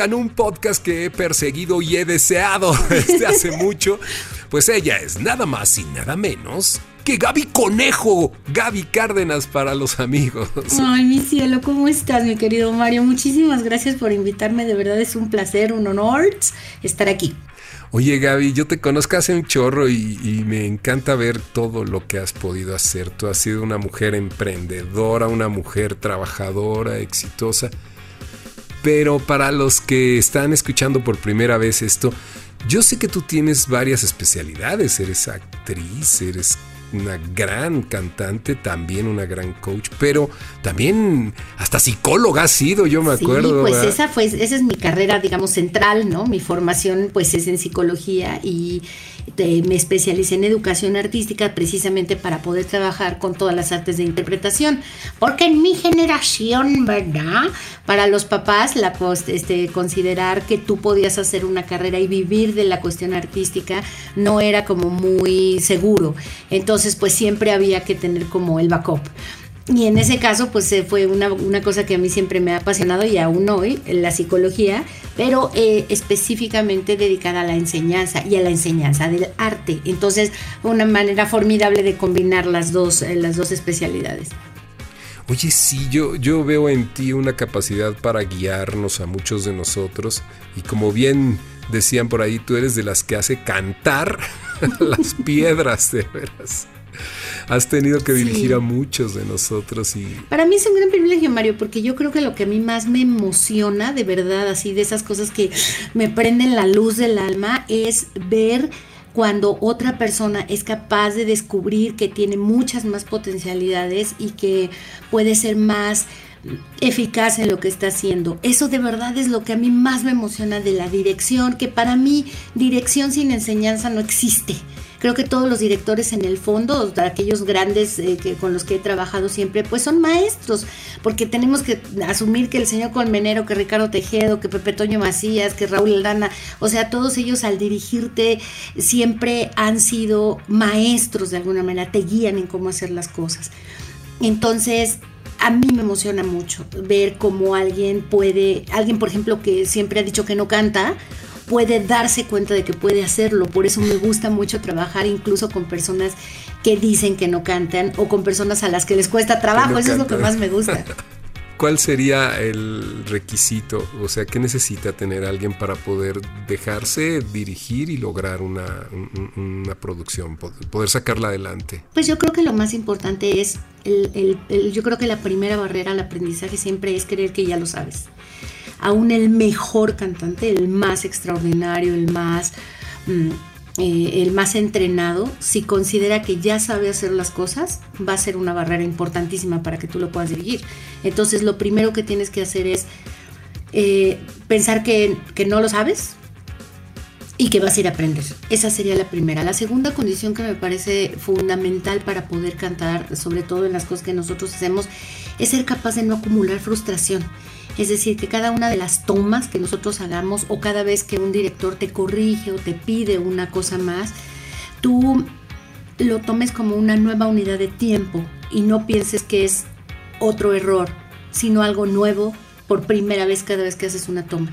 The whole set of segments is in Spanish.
Oigan, un podcast que he perseguido y he deseado desde hace mucho. Pues ella es nada más y nada menos que Gaby Conejo, Gaby Cárdenas para los amigos. Ay, mi cielo, ¿cómo estás, mi querido Mario? Muchísimas gracias por invitarme, de verdad es un placer, un honor estar aquí. Oye Gaby, yo te conozco hace un chorro y, y, me encanta ver todo lo que has podido hacer. Tú has sido una mujer emprendedora, una mujer trabajadora, exitosa. Pero para los que están escuchando por primera vez esto, yo sé que tú tienes varias especialidades. Eres actriz, eres una gran cantante, también una gran coach, pero también hasta psicóloga ha sido, yo me acuerdo. Sí, pues esa fue, esa es mi carrera, digamos, central, ¿no? Mi formación, pues, es en psicología y me especialicé en educación artística precisamente para poder trabajar con todas las artes de interpretación. Porque en mi generación, ¿verdad? Para los papás, la este, considerar que tú podías hacer una carrera y vivir de la cuestión artística no era como muy seguro. Entonces, pues siempre había que tener como el backup. Y en ese caso, pues eh, fue una, una, cosa que a mí siempre me ha apasionado y aún hoy, la psicología, pero eh, específicamente dedicada a la enseñanza y a la enseñanza del arte. Entonces, una manera formidable de combinar las dos, eh, las dos especialidades. Oye, sí, yo, yo veo en ti una capacidad para guiarnos a muchos de nosotros y como bien decían por ahí, tú eres de las que hace cantar las piedras, de veras has tenido que dirigir a muchos de nosotros y... Para mí es un gran privilegio, Mario, porque yo creo que lo que a mí más me emociona, de verdad, así de esas cosas que me prenden la luz del alma, es ver cuando otra persona es capaz de descubrir que tiene muchas más potencialidades y que puede ser más eficaz en lo que está haciendo. Eso de verdad es lo que a mí más me emociona de la dirección, que para mí dirección sin enseñanza no existe. Creo que todos los directores en el fondo, aquellos grandes eh, que, con los que he trabajado siempre, pues son maestros, porque tenemos que asumir que el señor Colmenero, que Ricardo Tejedo, que Pepe Toño Macías, que Raúl Aldana, o sea, todos ellos al dirigirte siempre han sido maestros de alguna manera, te guían en cómo hacer las cosas. Entonces, a mí me emociona mucho ver cómo alguien puede, alguien por ejemplo que siempre ha dicho que no canta, puede darse cuenta de que puede hacerlo. Por eso me gusta mucho trabajar incluso con personas que dicen que no cantan o con personas a las que les cuesta trabajo. eso es lo que más me gusta. ¿Cuál sería el requisito? O sea, ¿qué necesita tener alguien para poder dejarse dirigir y lograr una, una producción, poder sacarla adelante? Pues yo creo que lo más importante es, el, yo creo que la primera barrera al aprendizaje siempre es creer que ya lo sabes aún el mejor cantante, el más extraordinario, el más, mm, eh, el más entrenado, si considera que ya sabe hacer las cosas, va a ser una barrera importantísima para que tú lo puedas dirigir. Entonces lo primero que tienes que hacer es eh, pensar que, que no lo sabes, y que vas a ir a aprender. Esa sería la primera. La segunda condición que me parece fundamental para poder cantar, sobre todo en las cosas que nosotros hacemos, es ser capaz de no acumular frustración. Es decir, que cada una de las tomas que nosotros hagamos o cada vez que un director te corrige o te pide una cosa más, tú lo tomes como una nueva unidad de tiempo y no pienses que es otro error, sino algo nuevo por primera vez cada vez que haces una toma.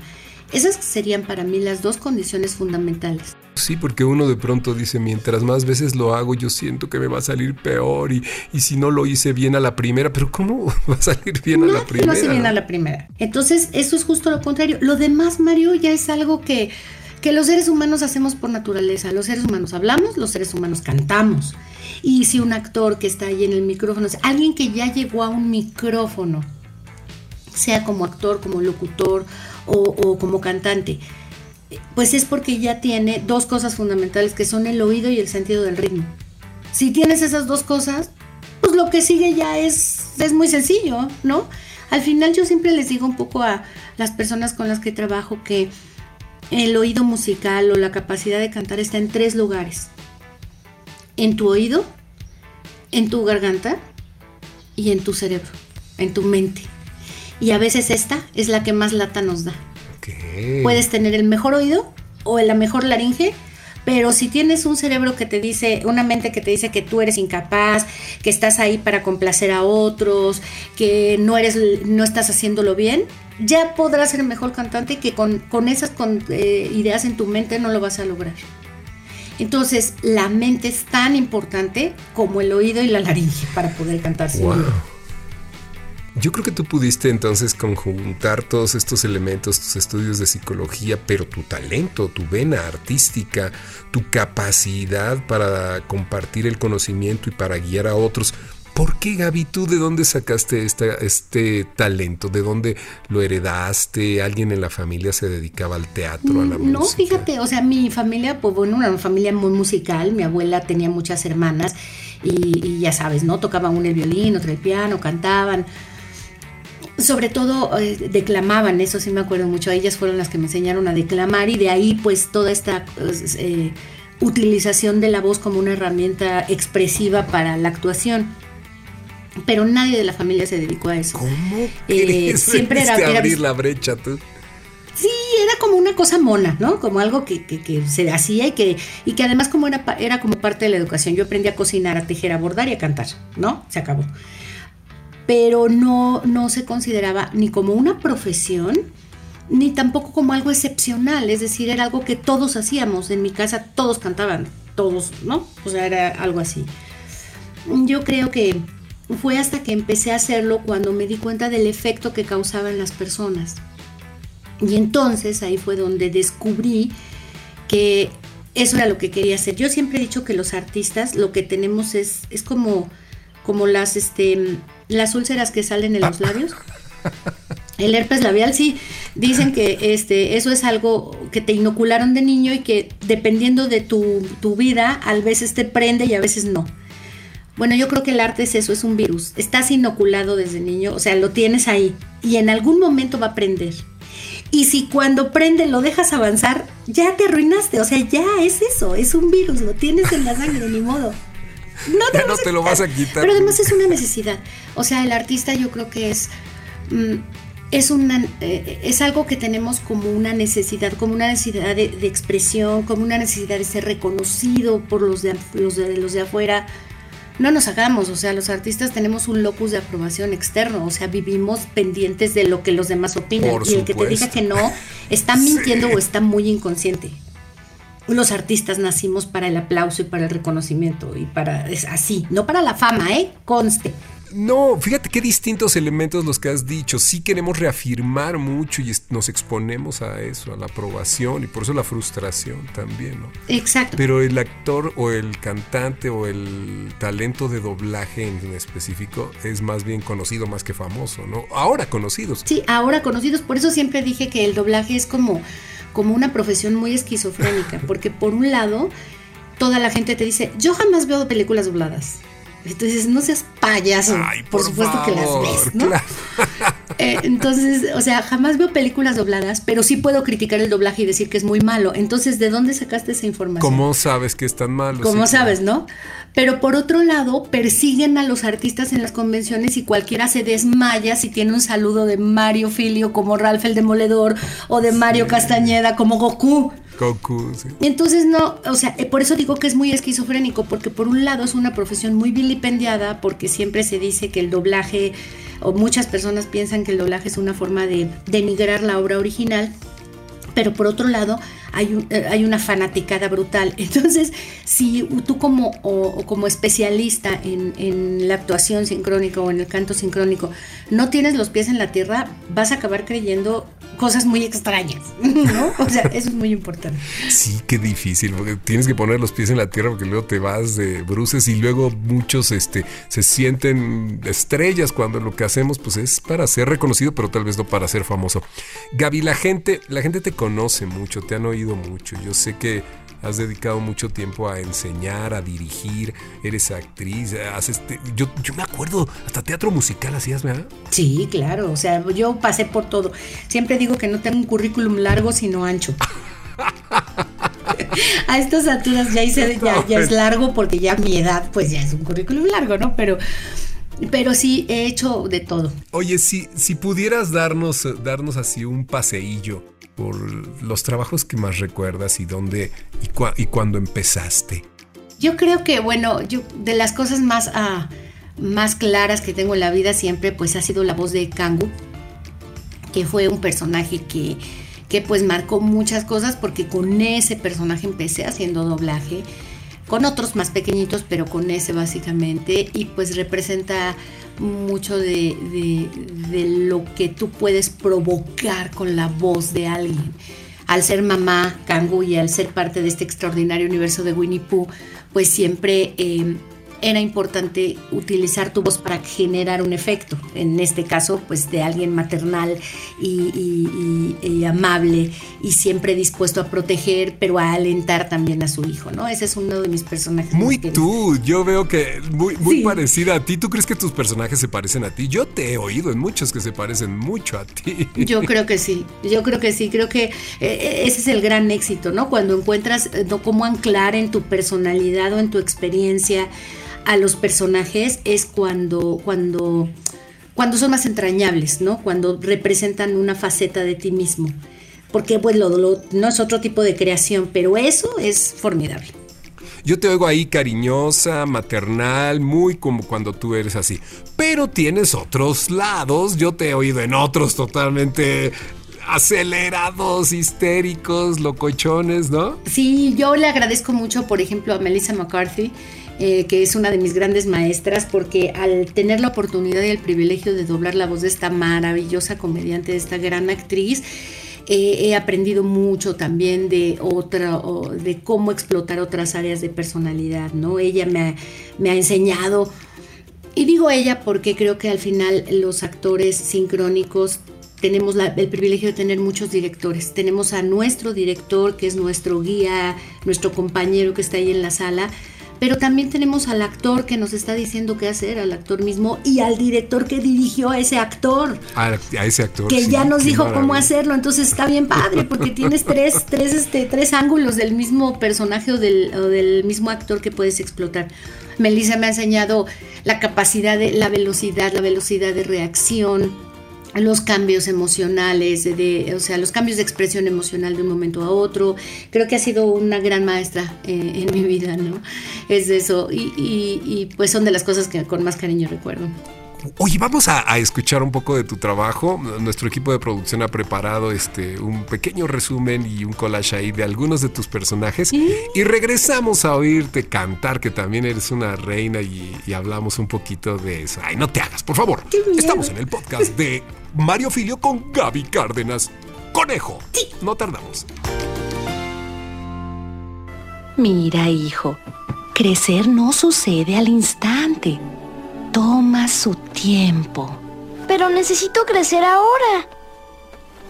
Esas serían para mí las dos condiciones fundamentales. Sí, porque uno de pronto dice, mientras más veces lo hago, yo siento que me va a salir peor y, y si no lo hice bien a la primera, pero ¿cómo va a salir bien a la primera? No hace bien a la primera. Entonces, eso es justo lo contrario. Lo demás, Mario, ya es algo que, que los seres humanos hacemos por naturaleza. Los seres humanos hablamos, los seres humanos cantamos. Y si un actor que está ahí en el micrófono, alguien que ya llegó a un micrófono, sea como actor, como locutor o, como cantante? Pues es porque ya tiene dos cosas fundamentales que son el oído y el sentido del ritmo. Si tienes esas dos cosas, pues lo que sigue ya es, es muy sencillo, ¿no? Al final yo siempre les digo un poco a las personas con las que trabajo que el oído musical o la capacidad de cantar está en tres lugares. En tu oído, en tu garganta y en tu cerebro, en tu mente. Y a veces esta es la que más lata nos da. Puedes tener el mejor oído o la mejor laringe, pero si tienes un cerebro que te dice, una mente que te dice que tú eres incapaz, que estás ahí para complacer a otros, que no eres, no estás haciéndolo bien, ya podrás ser mejor cantante y que con, esas eh, ideas en tu mente no lo vas a lograr. Entonces, la mente es tan importante como el oído y la laringe para poder cantar. Yo creo que tú pudiste entonces conjuntar todos estos elementos, tus estudios de psicología, pero tu talento, tu vena artística, tu capacidad para compartir el conocimiento y para guiar a otros. ¿Por qué, Gaby, tú de dónde sacaste este talento? ¿De dónde lo heredaste? ¿Alguien en la familia se dedicaba al teatro, a la música? No, fíjate, o sea, mi familia, pues bueno, una familia muy musical. Mi abuela tenía muchas hermanas y, ya sabes, ¿no? Tocaban uno el violín, otro el piano, cantaban sobre todo eh, declamaban, eso sí me acuerdo mucho, ellas fueron las que me enseñaron a declamar y de ahí pues toda esta pues, eh, utilización de la voz como una herramienta expresiva para la actuación. Pero nadie de la familia se dedicó a eso. ¿Cómo? Eh, siempre era, abrir la brecha tú. Sí, era como una cosa mona, ¿no? Como algo que, que, se hacía y que, y que además como era, era como parte de la educación. Yo aprendí a cocinar, a tejer, a bordar y a cantar, ¿no? Se acabó pero no, no se consideraba ni como una profesión, ni tampoco como algo excepcional, es decir, era algo que todos hacíamos, en mi casa todos cantaban, todos, ¿no? O sea, era algo así. Yo creo que fue hasta que empecé a hacerlo cuando me di cuenta del efecto que causaba en las personas. Y entonces ahí fue donde descubrí que eso era lo que quería hacer. Yo siempre he dicho que los artistas lo que tenemos es, es como, como las, este, las úlceras que salen en los labios. El herpes labial, sí, dicen que este, eso es algo que te inocularon de niño y que dependiendo de tu, tu vida, a veces te prende y a veces no. Bueno, yo creo que el arte es eso, es un virus. Estás inoculado desde niño, o sea, lo tienes ahí y en algún momento va a prender. Y si cuando prende lo dejas avanzar, ya te arruinaste, o sea, ya es eso, es un virus, lo tienes en la sangre, ni modo. No te, no te lo vas a quitar. Pero además es una necesidad. O sea, el artista yo creo que es... Mm, es, una, eh, es algo que tenemos como una necesidad, como una necesidad de, expresión, como una necesidad de ser reconocido por los de, los de, los de afuera. No nos hagamos, o sea, los artistas tenemos un locus de aprobación externo, o sea, vivimos pendientes de lo que los demás opinan. y el que te diga que no, está mintiendo o está muy inconsciente los artistas nacimos para el aplauso y para el reconocimiento y para es así, no para la fama, ¿eh? Conste. No, fíjate qué distintos elementos los que has dicho. Sí queremos reafirmar mucho y nos exponemos a eso, a la aprobación y por eso la frustración también, ¿no? Exacto. Pero el actor o el cantante o el talento de doblaje en específico es más bien conocido más que famoso, ¿no? Ahora conocidos. Sí, ahora conocidos. Por eso siempre dije que el doblaje es como como una profesión muy esquizofrénica, porque por un lado, toda la gente te dice, yo jamás veo películas dobladas. Entonces, no seas payaso. por, supuesto que las ves, ¿no? Eh, entonces, o sea, jamás veo películas dobladas, pero sí puedo criticar el doblaje y decir que es muy malo. Entonces, ¿de dónde sacaste esa información? ¿Cómo sabes que es tan malo? ¿Cómo sabes, no? Pero por otro lado, persiguen a los artistas en las convenciones y cualquiera se desmaya si tiene un saludo de Mario Filio como Ralph el Demoledor o de Mario Castañeda como Goku. Goku, sí. Entonces no, o sea, eh, por eso digo que es muy esquizofrénico, porque por un lado es una profesión muy vilipendiada, porque siempre se dice que el doblaje, o muchas personas piensan que el doblaje es una forma de denigrar la obra original, pero por otro lado hay, eh, hay una fanaticada brutal. Entonces, si tú como, como especialista en, en, la actuación sincrónica o en el canto sincrónico no tienes los pies en la tierra, vas a acabar creyendo cosas muy extrañas, ¿no? O sea, eso es muy importante. Sí, qué difícil, tienes que poner los pies en la tierra porque luego te vas de bruces y luego muchos este, se sienten estrellas cuando lo que hacemos pues es para ser reconocido, pero tal vez no para ser famoso. Gaby, la gente, la gente te conoce mucho, te han oído mucho. Yo sé que has dedicado mucho tiempo a enseñar, a dirigir, eres actriz, haces yo, yo me acuerdo, hasta teatro musical hacías, ¿verdad? Sí, claro, o sea, yo pasé por todo. Siempre digo que no tengo un currículum largo, sino ancho. a estas alturas ya hice, ya, ya, es largo porque ya mi edad, pues ya es un currículum largo, ¿no? Pero, pero sí he hecho de todo. Oye, si, si pudieras darnos, darnos así un paseillo por los trabajos que más recuerdas y dónde y, y cuándo empezaste. Yo creo que, bueno, yo de las cosas más, ah, más claras que tengo en la vida siempre, pues ha sido la voz de Kangu, que fue un personaje que, que pues marcó muchas cosas porque con ese personaje empecé haciendo doblaje con otros más pequeñitos, pero con ese básicamente, y pues representa mucho de, lo que tú puedes provocar con la voz de alguien. Al ser mamá, Kangu, y al ser parte de este extraordinario universo de Winnie Pooh, pues siempre eh, era importante utilizar tu voz para generar un efecto, en este caso pues de alguien maternal y, amable y siempre dispuesto a proteger, pero a alentar también a su hijo, ¿no? Ese es uno de mis personajes. Muy tú, yo veo que muy, muy parecida a ti. ¿Tú crees que tus personajes se parecen a ti? Yo te he oído en muchos que se parecen mucho a ti. Yo creo que sí, yo creo que sí, creo que eh, eh, ese es el gran éxito, ¿no? Cuando encuentras eh, cómo anclar en tu personalidad o en tu experiencia a los personajes es cuando, cuando, cuando son más entrañables, ¿no? Cuando representan una faceta de ti mismo. Porque pues no es otro tipo de creación, pero eso es formidable. Yo te oigo ahí cariñosa, maternal, muy como cuando tú eres así. Pero tienes otros lados, yo te he oído en otros totalmente acelerados, histéricos, locochones, ¿no? Sí, yo le agradezco mucho, por ejemplo, a Melissa McCarthy, eh, que es una de mis grandes maestras, porque al tener la oportunidad y el privilegio de doblar la voz de esta maravillosa comediante, de esta gran actriz, eh, he aprendido mucho también de otra, de cómo explotar otras áreas de personalidad, ¿no? Ella me ha, enseñado, y digo ella porque creo que al final los actores sincrónicos tenemos el privilegio de tener muchos directores. Tenemos a nuestro director, que es nuestro guía, nuestro compañero que está ahí en la sala, pero también tenemos al actor que nos está diciendo qué hacer, al actor mismo y al director que dirigió a ese actor. A, ese actor. Que ya nos dijo cómo hacerlo. Entonces está bien padre porque tienes tres, tres, este, tres ángulos del mismo personaje o del, o del mismo actor que puedes explotar. Melissa me ha enseñado la capacidad de la velocidad, la velocidad de reacción, los cambios emocionales, de, o sea, los cambios de expresión emocional de un momento a otro. Creo que ha sido una gran maestra eh, en mi vida, ¿no? Es eso. Y, y, pues son de las cosas que con más cariño recuerdo. Oye, vamos a, escuchar un poco de tu trabajo. Nuestro equipo de producción ha preparado este un pequeño resumen y un collage ahí de algunos de tus personajes. Y regresamos a oírte cantar, que también eres una reina y, hablamos un poquito de eso. Ay, no te hagas, por favor. Estamos en el podcast de Mario Filio con Gaby Cárdenas. Conejo. No tardamos. Mira, hijo, crecer no sucede al instante toma su tiempo. Pero necesito crecer ahora.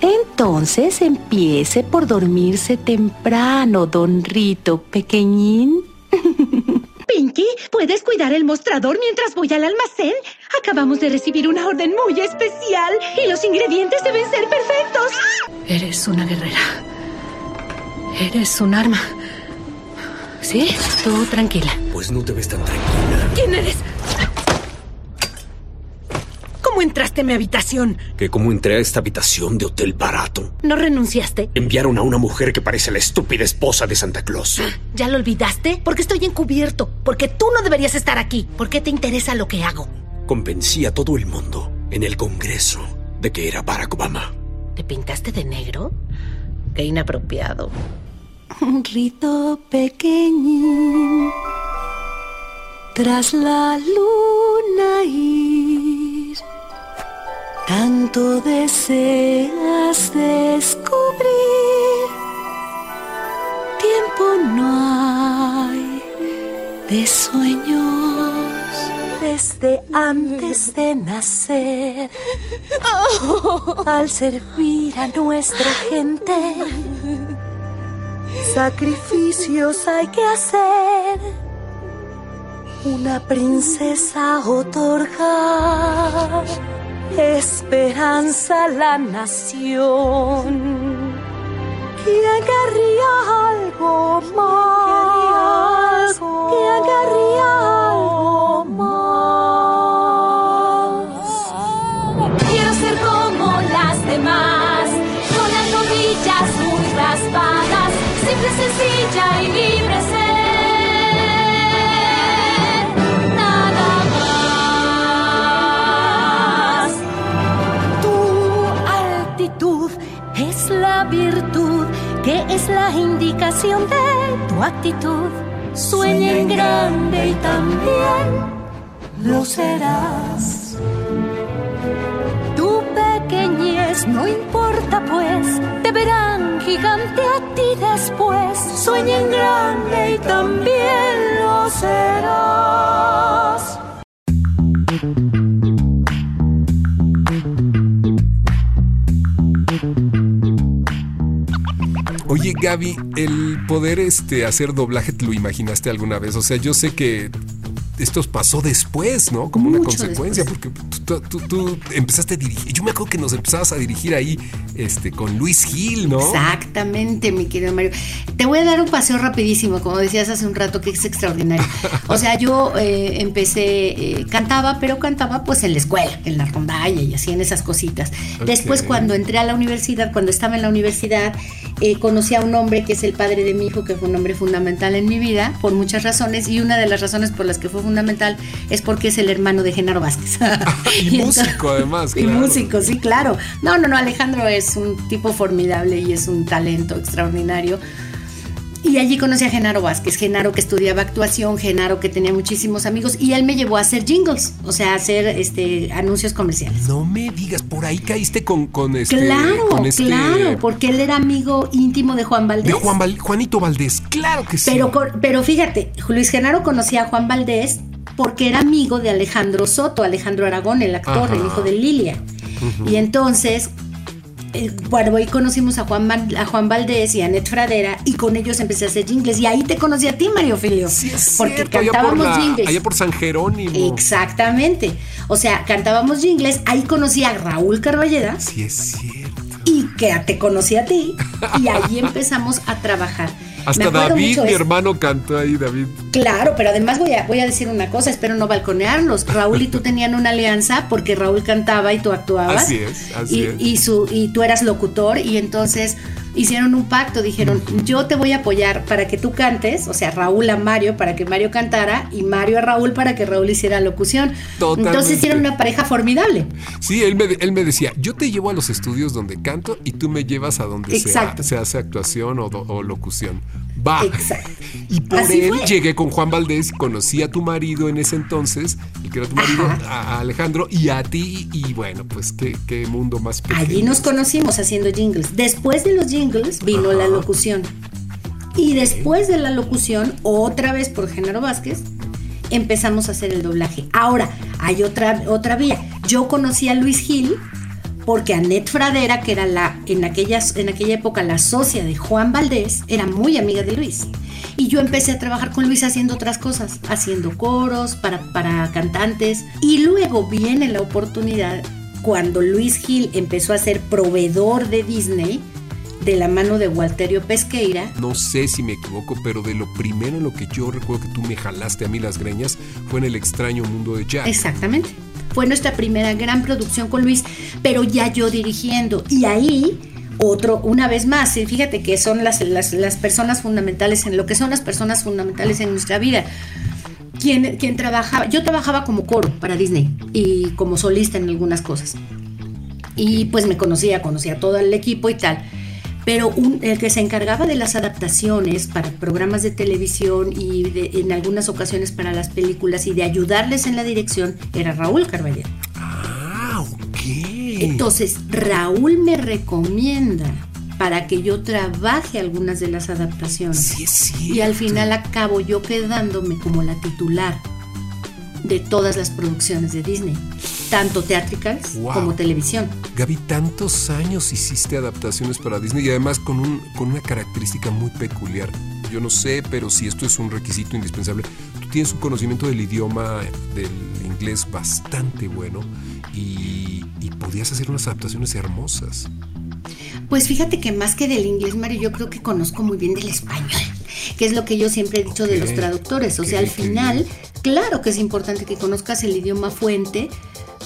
Entonces empiece por dormirse temprano, don Rito pequeñín. Pinky, ¿puedes cuidar el mostrador mientras voy al almacén? Acabamos de recibir una orden muy especial y los ingredientes deben ser perfectos. Eres una guerrera. Eres un arma. ¿Sí? Tú tranquila. Pues no te ves tan tranquila. ¿Quién eres? ¿Cómo entraste a mi habitación? ¿Que cómo entré a esta habitación de hotel barato? ¿No renunciaste? Enviaron a una mujer que parece la estúpida esposa de Santa Claus. ¿Ya lo olvidaste? Porque estoy encubierto. Porque tú no deberías estar aquí. ¿Por qué te interesa lo que hago? Convencí a todo el mundo en el Congreso de que era Barack Obama. ¿Te pintaste de negro? Qué inapropiado. Un rito pequeñín tras la luna y tanto deseas descubrir. Tiempo no hay de sueños desde antes de nacer. Al servir a nuestra gente, sacrificios hay que hacer. Una princesa otorga esperanza la nación. ¿Quién querría algo más? ¿Quién querría es la indicación de tu actitud. Sueña en grande y también lo serás. Tu pequeñez no importa pues, te verán gigante a ti después. Sueña en grande y también lo serás. Gaby, el poder este hacer doblaje, ¿te lo imaginaste alguna vez? O sea, yo sé que esto pasó después, ¿no? Como una consecuencia, después. porque tú, tú- tú empezaste a dirigir. Yo me acuerdo que nos empezabas a dirigir ahí este, con Luis Gil, ¿no? Exactamente, mi querido Mario. Te voy a dar un paseo rapidísimo, como decías hace un rato, que es extraordinario. O sea, yo eh, empecé, eh, cantaba, pero cantaba pues en la escuela, en la rondalla y así en esas cositas. Después, cuando entré a la universidad, cuando estaba en la universidad, eh, conocí a un hombre que es el padre de mi hijo, que fue un hombre fundamental en mi vida, por muchas razones, y una de las razones por las que fue fundamental es porque es el hermano de Genaro Vázquez. Y músico, además, Y músico, sí, claro. No, no, no, Alejandro es un tipo formidable y es un talento extraordinario. Y allí conocí a Genaro Vázquez, Genaro que estudiaba actuación, Genaro que tenía muchísimos amigos y él me llevó a hacer jingles, o sea, a hacer este, anuncios comerciales. No me digas, por ahí caíste con, con este. claro, con este- claro, porque él era amigo íntimo de Juan Valdés. De Juan Val- Juanito Valdés, claro que sí. Pero, pero fíjate, Luis Genaro conocía a Juan Valdés porque era amigo de Alejandro Soto, Alejandro Aragón, el actor, Ajá. el hijo de Lilia. Y entonces, bueno, ahí conocimos a Juan, a Juan Valdés y a Net Fradera y con ellos empecé a hacer jingles. Y ahí te conocí a ti, Mario Filio. Sí, es porque cierto, allá por, cantábamos la- jingles. allá por San Jerónimo. Exactamente. O sea, cantábamos jingles. Ahí conocí a Raúl Carballeda Sí, es cierto. y que te conocí a ti. Y ahí empezamos a trabajar. Hasta David, mi hermano, cantó ahí, David. Claro, pero además voy a, voy a decir una cosa, espero no balconearlos. Raúl y tú tenían una alianza porque Raúl cantaba y tú actuabas. Así es, así y, es. Y, su, y tú eras locutor y entonces hicieron un pacto, dijeron, yo te voy a apoyar para que tú cantes, o sea, Raúl a Mario para que Mario cantara y Mario a Raúl para que Raúl hiciera locución. Totalmente. Entonces hicieron una pareja formidable. Sí, él me, él me decía, yo te llevo a los estudios donde canto y tú me llevas a donde se, Exacto. se hace actuación o, locución. Va. Exacto. Y por Así él fue. llegué con Juan Valdés, conocí a tu marido en ese entonces, el que era tu marido, a, a Alejandro, y a ti, y bueno, pues qué, qué mundo más pequeño. Allí nos conocimos haciendo jingles. Después de los jingles vino la locución. Y después de la locución, otra vez por Genaro Vázquez, empezamos a hacer el doblaje. Ahora, hay otra, otra vía. Yo conocí a Luis Gil porque Annette Fradera, que era la, en, aquellas, en aquella época la socia de Juan Valdés, era muy amiga de Luis. Y yo empecé a trabajar con Luis haciendo otras cosas, haciendo coros para, para cantantes. Y luego viene la oportunidad cuando Luis Gil empezó a ser proveedor de Disney de la mano de Walterio Pesqueira. No sé si me equivoco, pero de lo primero en lo que yo recuerdo que tú me jalaste a mí las greñas fue en el extraño mundo de Jack. Exactamente. Fue nuestra primera gran producción con Luis, pero ya yo dirigiendo. Y ahí, otro, una vez más, y fíjate que son las, las, las personas fundamentales en lo que son las personas fundamentales en nuestra vida. Quien, quien trabajaba, yo trabajaba como coro para Disney y como solista en algunas cosas. Y pues me conocía, conocía todo el equipo y tal. Pero un- el que se encargaba de las adaptaciones para programas de televisión y de- en algunas ocasiones para las películas y de ayudarles en la dirección era Raúl Carballero. Ah, ok. Entonces, Raúl me recomienda para que yo trabaje algunas de las adaptaciones. Sí, cierto. Y al final acabo yo quedándome como la titular de todas las producciones de Disney, tanto teatricales Wow. como televisión. Gaby, tantos años hiciste adaptaciones para Disney y además con, un, con una característica muy peculiar. Yo no sé, pero si esto es un requisito indispensable, tú tienes un conocimiento del idioma del inglés bastante bueno y, y podías hacer unas adaptaciones hermosas. Pues fíjate que más que del inglés, Mario, yo creo que conozco muy bien del español, que es lo que yo siempre he dicho de los traductores. O sea, al final, claro que es importante que conozcas el idioma fuente,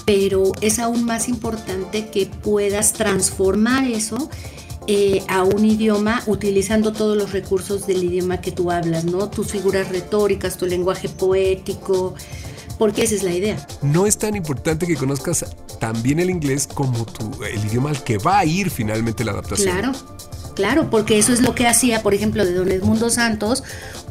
pero es aún más importante que puedas transformar eso eh, a un idioma utilizando todos los recursos del idioma que tú hablas, ¿no? Tus figuras retóricas, tu lenguaje poético, porque esa es la idea. No es tan importante que conozcas también el inglés como tu, el idioma al que va a ir finalmente la adaptación. Claro, claro, porque eso es lo que hacía, por ejemplo, de Don Edmundo Santos,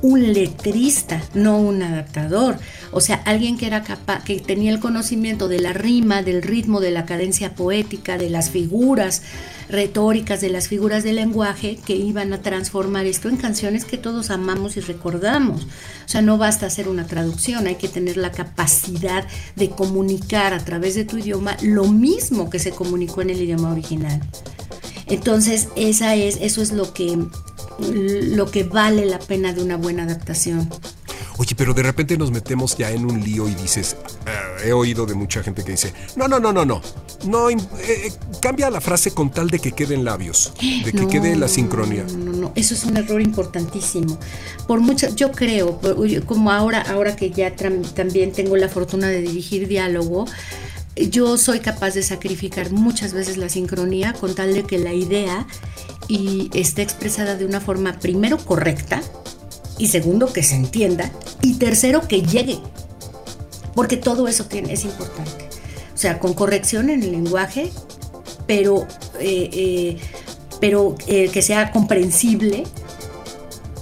un letrista, no un adaptador. O sea, alguien que era capaz, que tenía el conocimiento de la rima, del ritmo, de la cadencia poética, de las figuras retóricas, de las figuras del lenguaje, que iban a transformar esto en canciones que todos amamos y recordamos. O sea, no basta hacer una traducción, hay que tener la capacidad de comunicar a través de tu idioma lo mismo que se comunicó en el idioma original. Entonces, esa es, eso es lo que, lo que vale la pena de una buena adaptación. Oye, pero de repente nos metemos ya en un lío y dices, "Ah, he oído de mucha gente que dice, no, no, no, no, no, no, eh, eh, cambia la frase con tal de que queden labios, de que No, quede la sincronía. No, no, no, eso es un error importantísimo. Por mucho, yo creo, como ahora, ahora que ya también tengo la fortuna de dirigir diálogo, yo soy capaz de sacrificar muchas veces la sincronía con tal de que la idea y esté expresada de una forma primero correcta y segundo que se entienda y tercero que llegue porque todo eso es importante. O sea, con corrección en el lenguaje, pero, eh, eh, pero eh, que sea comprensible,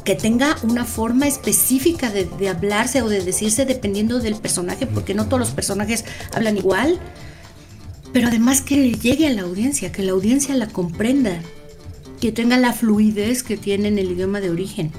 que tenga una forma específica de, hablarse o de decirse dependiendo del personaje, porque no todos los personajes hablan igual, pero además que le llegue a la audiencia, que la audiencia la comprenda, que tenga la fluidez que tiene en el idioma de origen.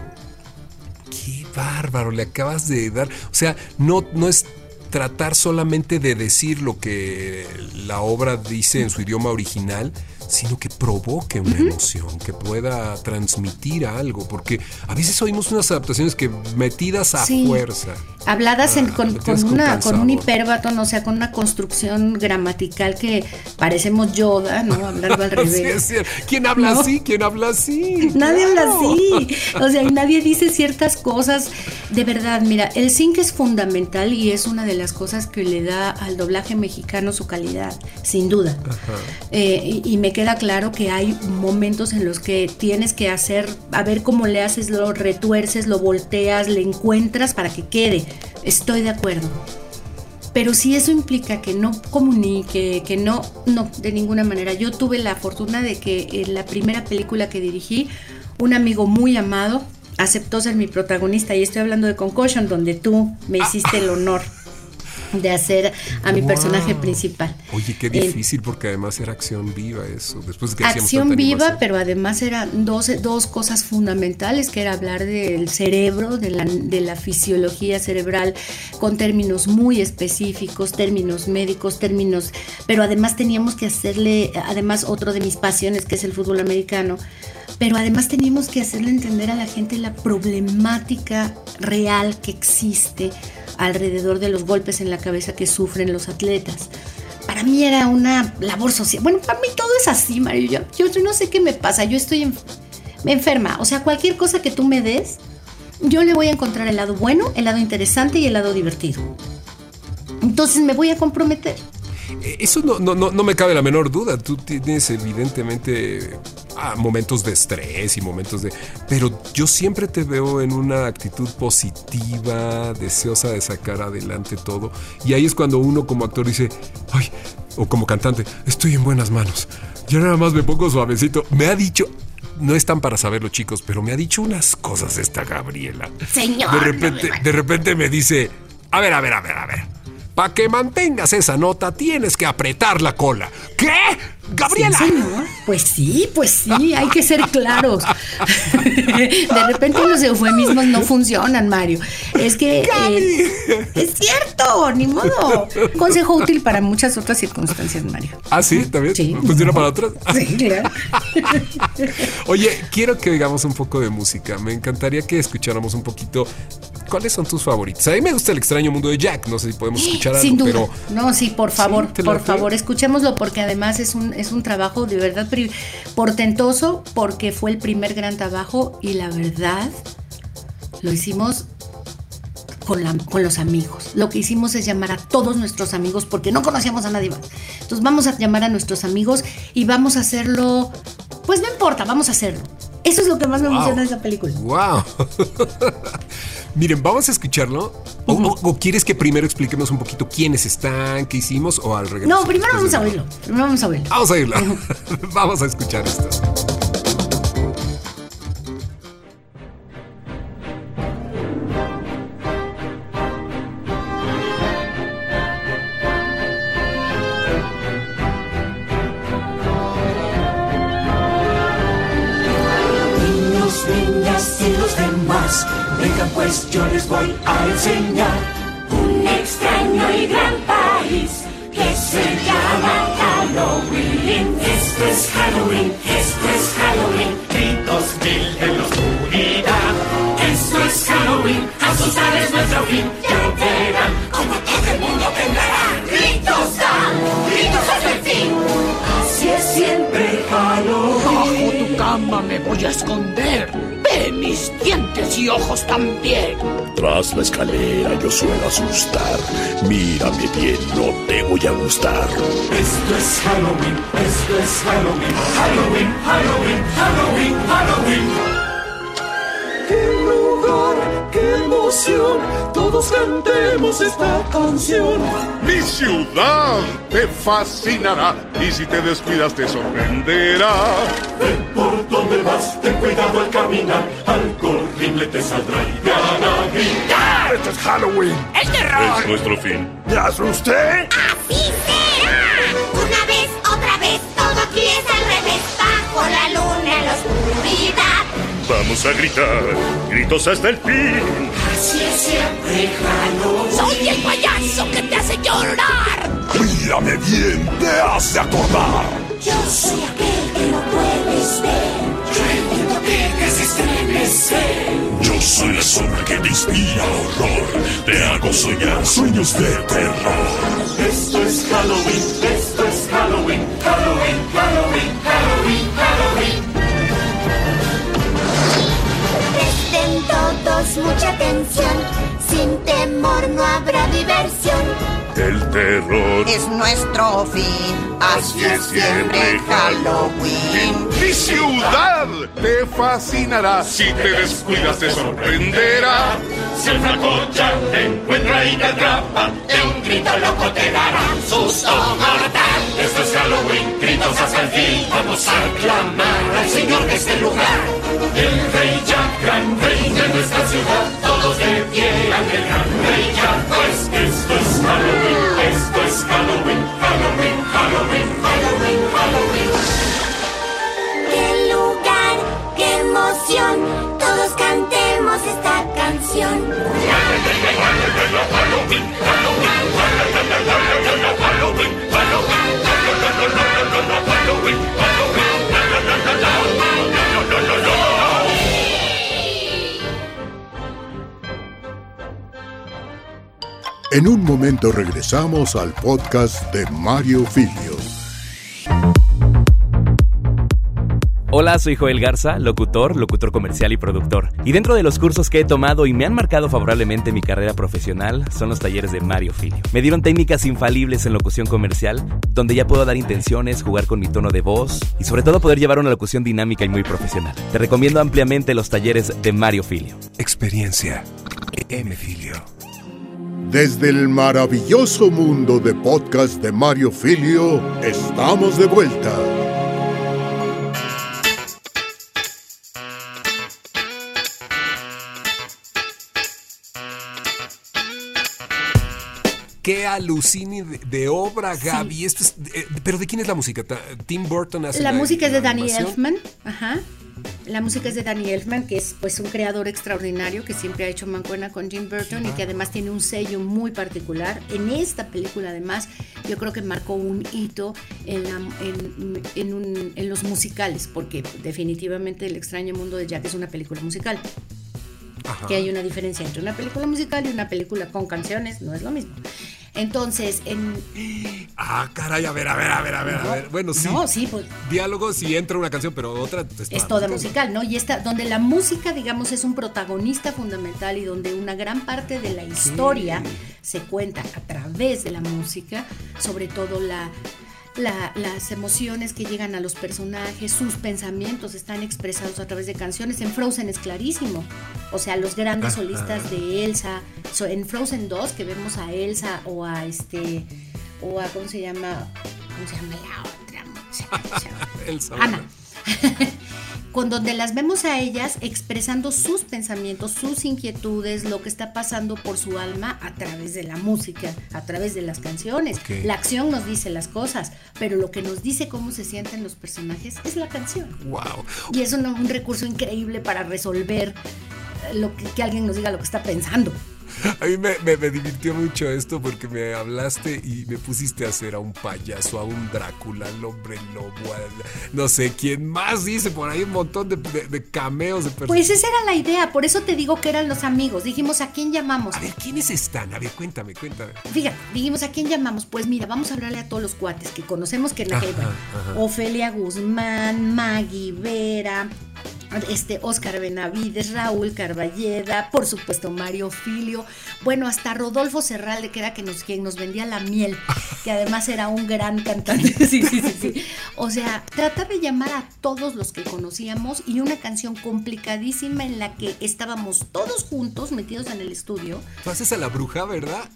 Qué bárbaro, le acabas de dar. O sea, no, no es tratar solamente de decir lo que la obra dice en su idioma original, sino que provoque una emoción, que pueda transmitir algo, porque a veces oímos unas adaptaciones que metidas a Sí. fuerza. Habladas Ah, con, metidas con con una, con un hiperbatón, o sea, con una construcción gramatical que parecemos Yoda, ¿no? Hablando al revés. ¿Quién habla ¿No? así? ¿Quién habla así? Nadie habla así. O sea, y nadie dice ciertas cosas. De verdad, mira, el zinc es fundamental y es una de las cosas que le da al doblaje mexicano su calidad, sin duda. Eh, y, y me queda claro que hay momentos en los que tienes que hacer, a ver cómo le haces, lo retuerces, lo volteas, le encuentras para que quede. Estoy de acuerdo. Pero si eso implica que no comunique, que no, no, de ninguna manera. Yo tuve la fortuna de que en la primera película que dirigí, un amigo muy amado aceptó ser mi protagonista y estoy hablando de Concussion, donde tú me hiciste el honor de hacer a mi Wow. personaje principal. Oye, qué Eh, difícil porque además era acción viva eso. Después que Acción viva, pero además eran dos, dos cosas fundamentales, que era hablar del cerebro, de la, de la fisiología cerebral, con términos muy específicos, términos médicos, términos, pero además teníamos que hacerle, además otro de mis pasiones, que es el fútbol americano, pero además teníamos que hacerle entender a la gente la problemática real que existe alrededor de los golpes en la cabeza que sufren los atletas para mí era una labor social. Bueno, para mí todo es así, Mario. Yo, no sé qué me pasa. Yo estoy en- enferma. O sea, cualquier cosa que tú me des, yo le voy a encontrar el lado bueno, el lado interesante y el lado divertido. Entonces me voy a comprometer. Eh, Eso no, no, no, no me cabe la menor duda. Tú tienes evidentemente ah, momentos de estrés y momentos de... Pero yo siempre te veo en una actitud positiva, deseosa de sacar adelante todo. Y ahí es cuando uno como actor dice, ay, o como cantante, estoy en buenas manos. Ya nada más me pongo suavecito. Me ha dicho... No están para saberlo, chicos, pero me ha dicho unas cosas esta Gabriela. Señor. De repente, de repente me dice, a ver, a ver, a ver, a ver. Para que mantengas esa nota tienes que apretar la cola. ¿Qué? Gabriela. Sí, señor. Pues sí, pues sí, hay que ser claros. De repente los eufemismos no funcionan, Mario. Es que eh, es cierto, ni modo. Consejo útil para muchas otras circunstancias, Mario. Ah, sí, también. Sí. ¿Funciona para otras? Sí, claro. Oye, quiero que oigamos un poco de música. Me encantaría que escucháramos un poquito. ¿Cuáles son tus favoritos? A mí me gusta el extraño mundo de Jack. No sé si podemos escuchar algo, Sin duda. pero No, sí, por favor, ¿te por favor, escuchémoslo porque además es un, es un trabajo de verdad portentoso porque fue el primer gran trabajo y la verdad lo hicimos con, la- con los amigos. Lo que hicimos es llamar a todos nuestros amigos porque no conocíamos a nadie más. Entonces vamos a llamar a nuestros amigos y vamos a hacerlo, pues no importa, vamos a hacerlo. Eso es lo que más me Wow. emociona de esa película. ¡Wow! Miren, vamos a escucharlo. O, o- o quieres que primero expliquemos un poquito quiénes están, qué hicimos o al regreso? No, primero vamos a oírlo. Primero vamos a oírlo. Vamos a oírlo. vamos a escuchar esto. Niñas y los demás, vengan pues yo les voy a enseñar un extraño y gran país que se llama Halloween. Esto es Halloween, esto es Halloween, gritos mil en la oscuridad. Esto es Halloween, asustar es nuestro fin, ya verán como todo el mundo temblará. Gritos dan, gritos hasta el fin, así es siempre Halloween. Cama me voy a esconder. Ve mis dientes y ojos también. Tras la escalera yo suelo asustar. Mírame bien, no te voy a gustar. Esto es Halloween, esto es Halloween, Halloween, Halloween, Halloween, Halloween. ¡Qué lugar, qué emoción! Todos cantemos esta canción. Mi ciudad te fascinará y si te descuidas te sorprenderá. Ven por donde vas, ten cuidado al caminar, algo horrible te saldrá y te hará gritar. ¡Esto es Halloween! ¡El terror! Es nuestro fin. ¿Te asusté? ¡Así será! Una vez, otra vez, todo aquí es al revés. Bajo la luna la oscuridad. Vamos a gritar, gritos hasta el fin. Así es siempre Halloween. ¡Soy el payaso que te hace llorar! Mírame bien, te hace acordar. Yo soy aquel que no puedes ver. Yo el viento que te hace estremecer. Yo soy la sombra que te inspira horror. Te hago soñar sueños de terror. Esto es Halloween, esto es Halloween, Halloween, Halloween, Halloween, Halloween. Mucha atención. Sin temor no habrá diversión. El terror Es nuestro fin. Así es siempre Halloween. Mi ciudad te fascinará. Si te descuidas te sorprenderá. Si el francocha te encuentra y te atrapa, de un grito loco te dará susto mortal. Esto es Halloween, gritos hasta el fin. Vamos a clamar al Señor de este lugar. El Rey Jack, gran rey de nuestra ciudad. Todos de pie ante el gran Rey Jack. Pues es Halloween, esto es Halloween, Halloween, Halloween, Halloween, Halloween. ¡Qué lugar, qué emoción! Todos cantemos esta canción. En un momento regresamos al podcast de Mario Filio. Hola, soy Joel Garza, locutor, locutor comercial y productor. Y dentro de los cursos que he tomado y me han marcado favorablemente mi carrera profesional son los talleres de Mario Filio. Me dieron técnicas infalibles en locución comercial, donde ya puedo dar intenciones, jugar con mi tono de voz y sobre todo poder llevar una locución dinámica y muy profesional. Te recomiendo ampliamente los talleres de Mario Filio. Experiencia. M. Filio. Desde el maravilloso mundo de podcast de Mario Filio, estamos de vuelta. ¿Qué alucini de, de obra, Gaby. Esto es, eh, pero ¿de quién es la música? Tim Burton hace La música es de Danny animación? Elfman, ajá. La música es de Danny Elfman, que es pues un creador extraordinario que siempre ha hecho mancuerna con Jim Burton y que además tiene un sello muy particular. En esta película además yo creo que marcó un hito en, la- en- en un- en los musicales, porque definitivamente El extraño mundo de Jack es una película musical. Ajá. Que hay una diferencia entre una película musical y una película con canciones, no es lo mismo. Entonces, en... Ah, caray, a ver, a ver, a ver, a ver, a ver. Bueno, sí. No, sí, pues Diálogos y entra una canción, pero otra es toda musical, ¿no? Y esta, donde la música, digamos, es un protagonista fundamental y donde una gran parte de la historia se cuenta a través de la música, sobre todo la, la- las emociones que llegan a los personajes, sus pensamientos están expresados a través de canciones. En Frozen es clarísimo. O sea, los grandes Ajá. solistas de Elsa, so- en Frozen 2 que vemos a Elsa o a este o a cómo se llama, ¿cómo se llama la otra? Elsa, Ana. con donde las vemos a ellas expresando sus pensamientos, sus inquietudes, lo que está pasando por su alma a través de la música, a través de las canciones. La acción nos dice las cosas, pero lo que nos dice cómo se sienten los personajes es la canción. Wow. Y es un, un recurso increíble para resolver lo que, que alguien nos diga lo que está pensando. A mí me, me- me divirtió mucho esto porque me hablaste y me pusiste a hacer a un payaso, a un Drácula, al hombre lobo, al- no sé quién más dice por ahí un montón de, de- de cameos de personas. Pues esa era la idea, por eso te digo que eran los amigos. Dijimos, ¿a quién llamamos? A ver, ¿quiénes están? A ver, cuéntame, cuéntame. Fíjate, dijimos, ¿a quién llamamos? Pues mira, vamos a hablarle a todos los cuates que conocemos que en la Ajá, Jeva. ajá. Ofelia Guzmán, Maggie Vera, este Oscar Benavides, Raúl Carballeda, por supuesto Mario Filio, bueno, hasta Rodolfo Serralde, que era que nos, quien nos vendía la miel, que además era un gran cantante. Sí, sí, sí, sí. O sea, tratar de llamar a todos los que conocíamos y una canción complicadísima en la que estábamos todos juntos metidos en el estudio. Tú haces a la bruja, ¿verdad?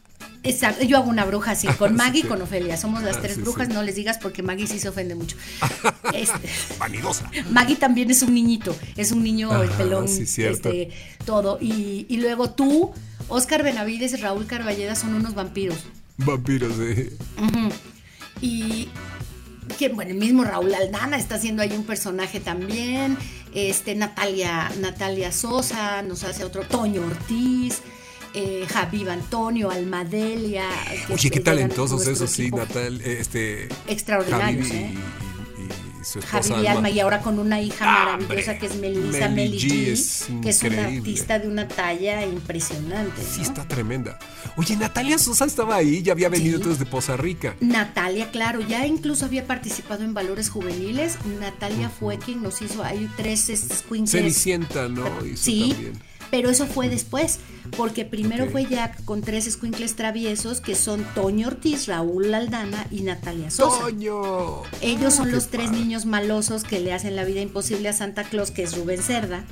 Exacto, yo hago una bruja así, con Maggie y Sí. con Ofelia. Somos las Ah, tres sí, brujas, sí. no les digas porque Maggie sí se ofende mucho. Este, Vanidosa. Maggie también es un niñito, es un niño el pelón, sí, cierto. este, todo. Y, y luego tú, Oscar Benavides y Raúl Carballeda son unos vampiros. Vampiros. Ujú. Y que bueno, el mismo Raúl Aldana está haciendo ahí un personaje también. Este, Natalia, Natalia Sosa, nos hace otro, Toño Ortiz, eh, Javiv Antonio, Almadelia. Oye, qué talentosos esos, sí, equipo. Natal, eh, este. Extraordinarios, Javi ¿eh? y- y su Javi esposa Alma. Alma, y ahora con una hija Ah, maravillosa que es Melissa Meli G es que es una artista de una talla impresionante. Sí, ¿no? está tremenda. Oye, Natalia Sosa estaba ahí, ya había venido entonces de Poza Rica. Natalia, claro, ya incluso había participado en Valores Juveniles. Natalia fue quien nos hizo, hay tres este, squinkles. Cenicienta, ¿no? Hizo Sí, también. Pero eso fue después, porque primero fue Jack con tres squinkles traviesos que son Toño Ortiz, Raúl Aldana y Natalia Sosa. ¡Toño! Ellos Ah, son qué los tres padre. niños malosos que le hacen la vida imposible a Santa Claus, que es Rubén Cerda.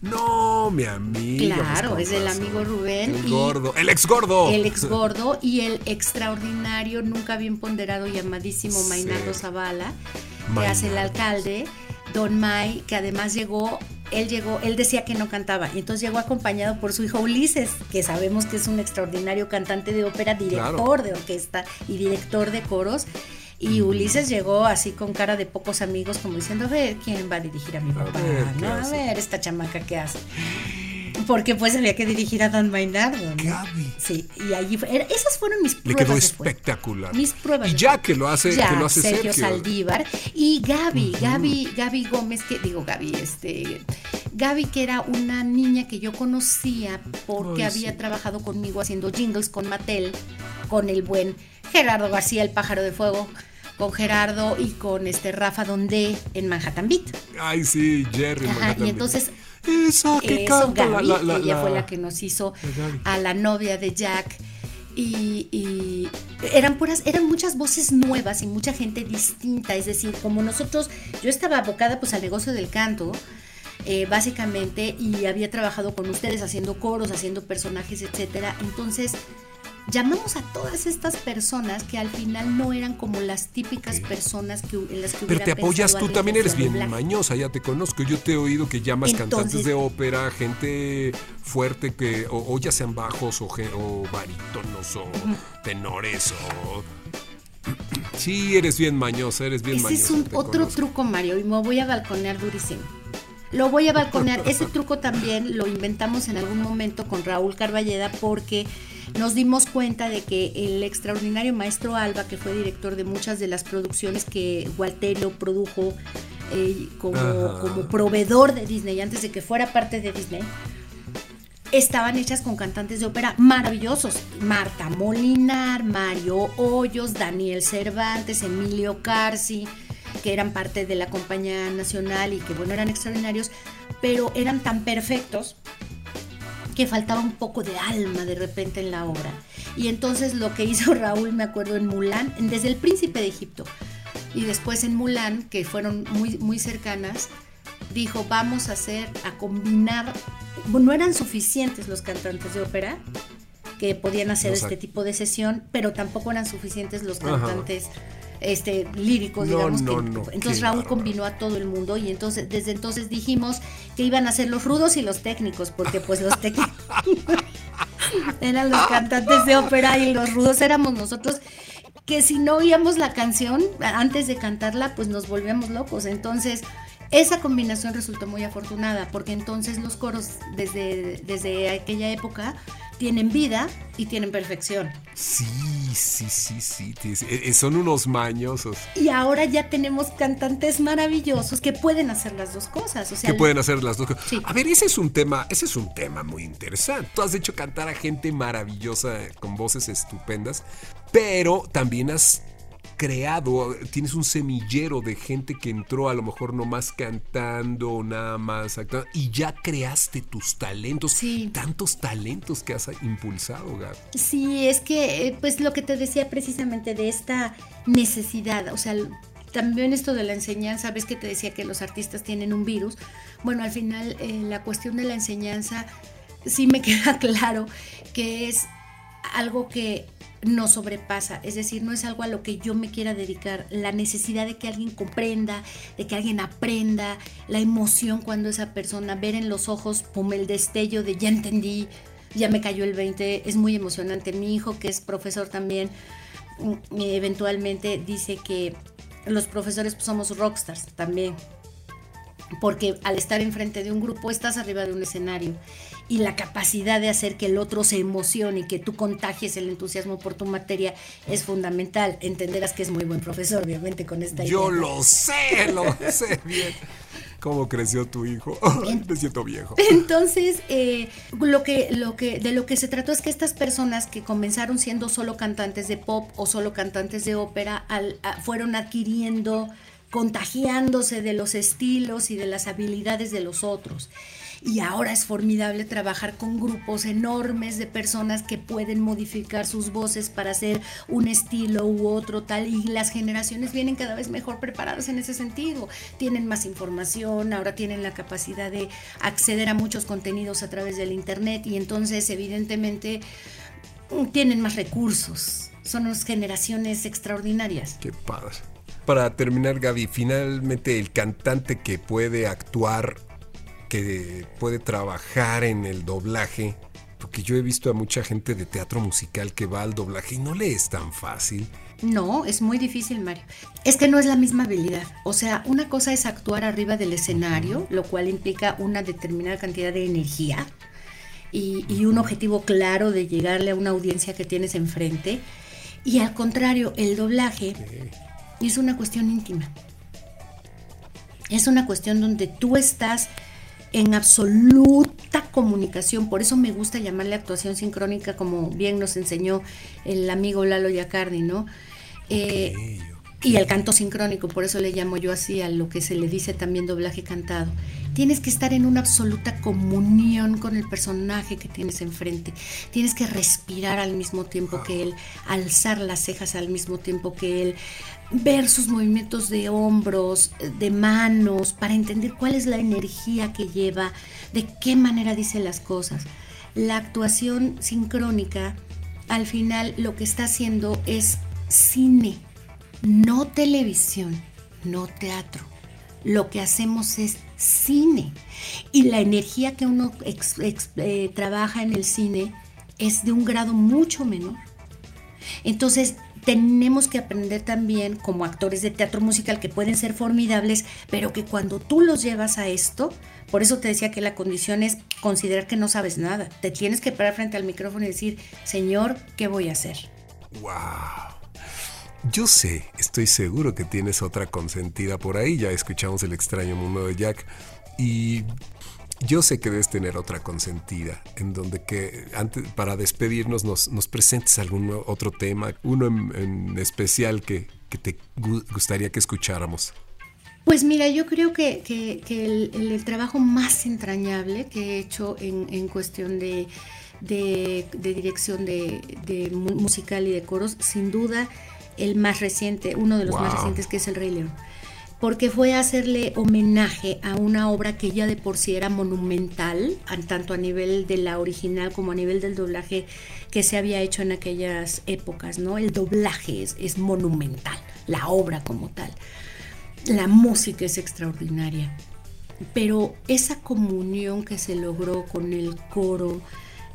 No, mi amigo. Claro, pues, es con el amigo Rubén. El y- gordo. El ex gordo. El ex gordo y el extraordinario, nunca bien ponderado, llamadísimo Sí. Mainardo Zavala, que hace el alcalde, Don May, que además llegó, él llegó, él decía que no cantaba, y entonces llegó acompañado por su hijo Ulises, que sabemos que es un extraordinario cantante de ópera, director Claro. de orquesta y director de coros. Y Ulises llegó así con cara de pocos amigos, como diciendo, a ver, ¿quién va a dirigir a mi papá? ver, ¿qué ¿no? A ver, esta chamaca qué hace. Porque pues había que dirigir a Don Maynardo. ¿no? Gaby. Sí, y allí fue- era- esas fueron mis Le pruebas. quedó de fuego. espectacular. Mis pruebas. Y ya que lo hace, Ya, que lo hace Sergio, Sergio. Saldívar y Gaby, Gaby, Gaby Gómez, que digo Gaby, este, Gaby que era una niña que yo conocía porque había sí. trabajado conmigo haciendo jingles con Mattel, con el buen Gerardo García, el pájaro de fuego, con Gerardo y con este Rafa Donde en Manhattan Beat. Ay, sí, Jerry. Ajá, y entonces Esa que eso, canta Gaby, la, la, la, ella fue la- que nos hizo a la novia de Jack. Y, y eran puras, eran muchas voces nuevas y mucha gente distinta. Es decir, como nosotros, yo estaba abocada pues al negocio del canto, eh, básicamente, y había trabajado con ustedes haciendo coros, haciendo personajes, etcétera. Entonces, llamamos a todas estas personas que al final no eran como las típicas personas que, en las que Pero te apoyas tú también, eres bien mañosa, ya te conozco. Yo te he oído que llamas cantantes de ópera, gente fuerte que, o, o ya sean bajos o, barítonos o tenores o. Sí, eres bien mañosa, eres bien Ese mañosa. es un otro conozco. truco, Mario, y me voy a balconear durísimo. Lo voy a balconear. Ese truco también lo inventamos en algún momento con Raúl Carballeda porque nos dimos cuenta de que el extraordinario maestro Alba, que fue director de muchas de las producciones que Gualterio produjo eh, como, como proveedor de Disney antes de que fuera parte de Disney, estaban hechas con cantantes de ópera maravillosos. Marta Molinar, Mario Hoyos, Daniel Cervantes, Emilio Carci, que eran parte de la compañía nacional y que bueno, eran extraordinarios, pero eran tan perfectos que faltaba un poco de alma de repente en la obra. Y entonces lo que hizo Raúl, me acuerdo, en Mulan, desde el príncipe de Egipto, y después en Mulan, que fueron muy, muy cercanas, dijo, vamos a hacer, a combinar, no eran suficientes los cantantes de ópera que podían hacer este tipo de sesión, pero tampoco eran suficientes los Ajá. Este líricos, No, digamos. no, que- no, entonces Raúl bárbaro. combinó a todo el mundo y entonces desde entonces dijimos que iban a ser los rudos y los técnicos, porque pues los técnicos eran los cantantes de ópera y los rudos éramos nosotros que si no oíamos la canción antes de cantarla, pues nos volvíamos locos. Entonces, esa combinación resultó muy afortunada, porque entonces los coros desde, desde aquella época tienen vida y tienen perfección. Sí, sí, sí, sí. eh, eh, son unos mañosos Y ahora ya tenemos cantantes maravillosos que pueden hacer las dos cosas. O sea, que pueden hacer las dos cosas. A ver, ese es un tema, ese es un tema muy interesante. Tú has hecho cantar a gente maravillosa con voces estupendas, pero también has creado, tienes un semillero de gente que entró a lo mejor nomás cantando, nada más actuando, y ya creaste tus talentos, tantos talentos que has impulsado, Gab. Sí, es que, eh, pues lo que te decía precisamente de esta necesidad, o sea, también esto de la enseñanza, ves que te decía que los artistas tienen un virus. Bueno, al final eh, la cuestión de la enseñanza sí me queda claro que es algo que nos sobrepasa, es decir, no es algo a lo que yo me quiera dedicar, la necesidad de que alguien comprenda, de que alguien aprenda, la emoción cuando esa persona, ver en los ojos, pum, el destello de ya entendí, ya me cayó el 20, es muy emocionante. Mi hijo, que es profesor también, mm, eventualmente dice que los profesores pues, somos rockstars también, porque al estar enfrente de un grupo estás arriba de un escenario y la capacidad de hacer que el otro se emocione y que tú contagies el entusiasmo por tu materia es fundamental. Entenderás que es muy buen profesor, obviamente, con esta Yo idea. lo sé, lo sé bien. ¿Cómo creció tu hijo? Me siento viejo. Entonces, eh, lo que, lo que, de lo que se trató es que estas personas que comenzaron siendo solo cantantes de pop o solo cantantes de ópera, al- a- fueron adquiriendo, contagiándose de los estilos y de las habilidades de los otros. Y ahora es formidable trabajar con grupos enormes de personas que pueden modificar sus voces para hacer un estilo u otro tal. Y las generaciones vienen cada vez mejor preparadas en ese sentido. Tienen más información, ahora tienen la capacidad de acceder a muchos contenidos a través del Internet y entonces evidentemente tienen más recursos. Son unas generaciones extraordinarias. Qué padre. Para terminar, Gaby, finalmente el cantante que puede actuar, que puede trabajar en el doblaje, porque yo he visto a mucha gente de teatro musical que va al doblaje y no le es tan fácil. No, es muy difícil, Mario. Es que no es la misma habilidad. O sea, una cosa es actuar arriba del escenario, lo cual implica una determinada cantidad de energía y, y un objetivo claro de llegarle a una audiencia que tienes enfrente. Y al contrario, el doblaje es una cuestión íntima. Es una cuestión donde tú estás en absoluta comunicación. Por eso me gusta llamarle actuación sincrónica, como bien nos enseñó el amigo Lalo Yacardi, ¿no? Eh, y el canto sincrónico, por eso le llamo yo así a lo que se le dice también doblaje cantado. Tienes que estar en una absoluta comunión con el personaje que tienes enfrente. Tienes que respirar al mismo tiempo que él, alzar las cejas al mismo tiempo que él, ver sus movimientos de hombros, de manos, para entender cuál es la energía que lleva, de qué manera dice las cosas. La actuación sincrónica al final lo que está haciendo es cine, no televisión, no teatro. Lo que hacemos es cine. Y la energía que uno eh, trabaja en el cine es de un grado mucho menor. Entonces, tenemos que aprender también como actores de teatro musical que pueden ser formidables, pero que cuando tú los llevas a esto, por eso te decía que la condición es considerar que no sabes nada. Te tienes que parar frente al micrófono y decir, Señor, ¿qué voy a hacer? ¡Wow! Yo sé, estoy seguro que tienes otra consentida por ahí. Ya escuchamos el extraño mundo de Jack. Y yo sé que debes tener otra consentida, en donde que antes, para despedirnos nos, presentes algún otro tema, uno en, especial que, que te gu- gustaría que escucháramos. Pues mira, yo creo que, que- el, trabajo más entrañable que he hecho en, cuestión de, de- dirección de, de mu- musical y de coros, sin duda el más reciente, uno de los más recientes que es El Rey León. Porque fue hacerle homenaje a una obra que ya de por sí era monumental, tanto a nivel de la original como a nivel del doblaje que se había hecho en aquellas épocas, ¿no? El doblaje es, es monumental, la obra como tal la música es extraordinaria, pero esa comunión que se logró con el coro,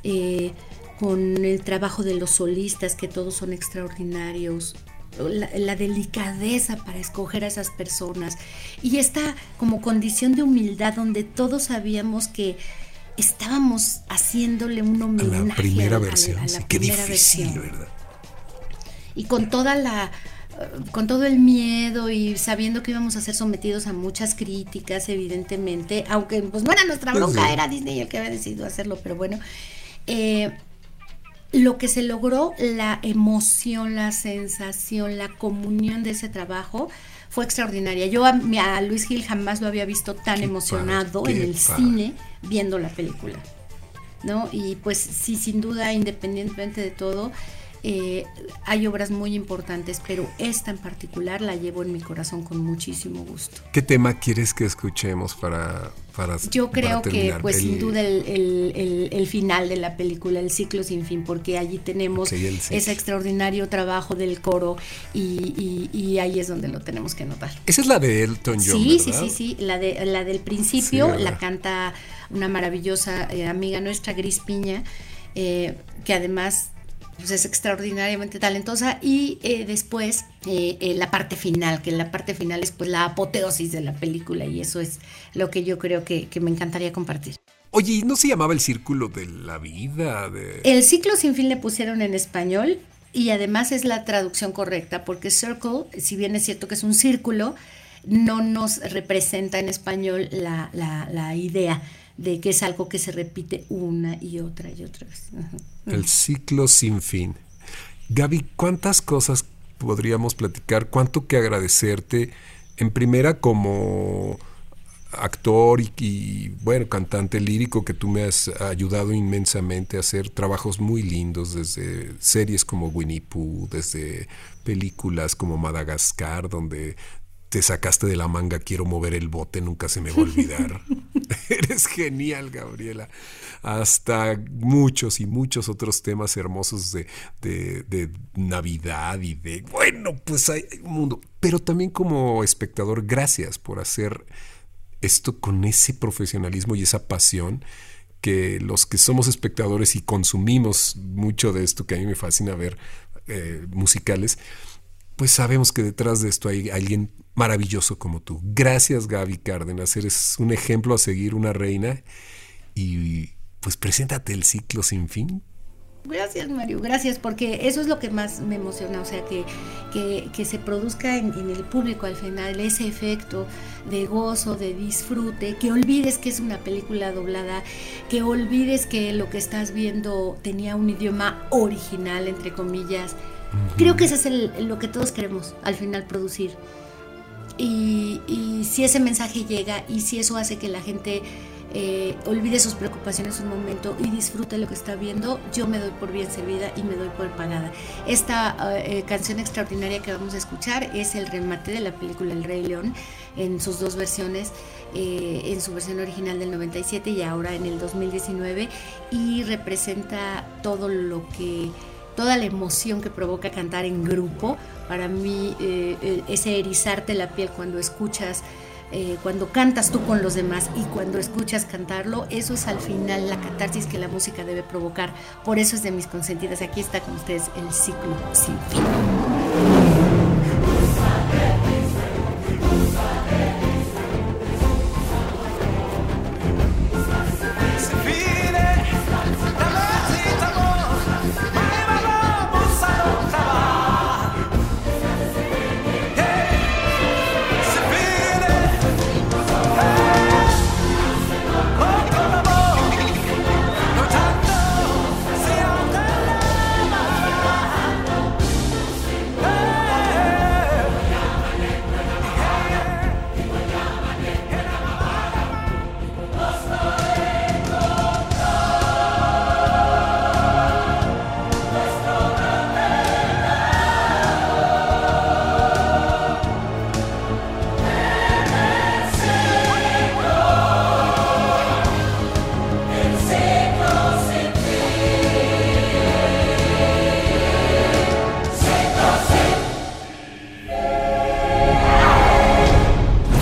eh, con el trabajo de los solistas, que todos son extraordinarios, la, la delicadeza para escoger a esas personas y esta como condición de humildad donde todos sabíamos que estábamos haciéndole un A homenaje la primera a- a- a versión. la sí, Qué primera difícil, versión ¿verdad? y con toda la con todo el miedo y sabiendo que íbamos a ser sometidos a muchas críticas, evidentemente, aunque pues no era nuestra Pues bronca, sí. era Disney el que había decidido hacerlo, pero bueno, eh, lo que se logró, la emoción, la sensación, la comunión de ese trabajo fue extraordinaria. Yo a, a Luis Gil jamás lo había visto tan emocionado padre, en el padre. cine viendo la película. ¿no? Y pues sí, sin duda, independientemente de todo, eh, hay obras muy importantes, pero esta en particular la llevo en mi corazón con muchísimo gusto. ¿Qué tema quieres que escuchemos para, para Yo para creo que, pues El- sin duda, el, el- final de la película, el ciclo sin fin, porque allí tenemos ese extraordinario trabajo del coro y, y- y ahí es donde lo tenemos que notar. Esa es la de Elton John, Sí, sí, ¿verdad? sí, sí, la, de, la del principio la canta una maravillosa eh, amiga nuestra, Gris Piña, eh, que además pues, es extraordinariamente talentosa y eh, después eh, eh, la parte final, que la parte final es pues la apoteosis de la película y eso es lo que yo creo que, que me encantaría compartir. Oye, ¿y ¿no se llamaba el círculo de la vida? De... El ciclo sin fin le pusieron en español y además es la traducción correcta porque circle, si bien es cierto que es un círculo, no nos representa en español la, la- la idea de que es algo que se repite una y otra y otra vez. El ciclo sin fin. Gaby, ¿cuántas cosas podríamos platicar? ¿Cuánto que agradecerte? En primera, como actor y, y, bueno, cantante lírico que tú me has ayudado inmensamente a hacer trabajos muy lindos, desde series como Winnie Pooh, desde películas como Madagascar, donde te sacaste de la manga, quiero mover el bote, nunca se me va a olvidar. Eres genial, Gabriela. Hasta muchos y muchos otros temas hermosos de, de- de Navidad y de, bueno, pues hay un mundo. Pero también como espectador, gracias por hacer esto con ese profesionalismo y esa pasión que los que somos espectadores y consumimos mucho de esto que a mí me fascina ver eh, musicales, pues sabemos que detrás de esto hay alguien maravilloso como tú. Gracias Gaby Cárdenas, eres un ejemplo a seguir, una reina y pues preséntate el ciclo sin fin. Gracias, Mario, gracias, porque eso es lo que más me emociona, o sea, que, que, se produzca en el público al final ese efecto de gozo, de disfrute, que olvides que es una película doblada, que olvides que lo que estás viendo tenía un idioma original, entre comillas. Creo que eso es el- lo que todos queremos al final producir. Y, y si ese mensaje llega y si eso hace que la gente eh, olvide sus preocupaciones un momento y disfrute lo que está viendo, yo me doy por bien servida y me doy por pagada. Esta eh, canción extraordinaria que vamos a escuchar es el remate de la película El Rey León en sus dos versiones, eh, en su versión original del 97 y ahora en el 2019 y representa todo lo que toda la emoción que provoca cantar en grupo. Para mí, eh, eh, ese erizarte la piel cuando escuchas, eh, cuando cantas tú con los demás y cuando escuchas cantarlo, eso es al final la catarsis que la música debe provocar. Por eso es de mis consentidas. Aquí está con ustedes el ciclo sin fin.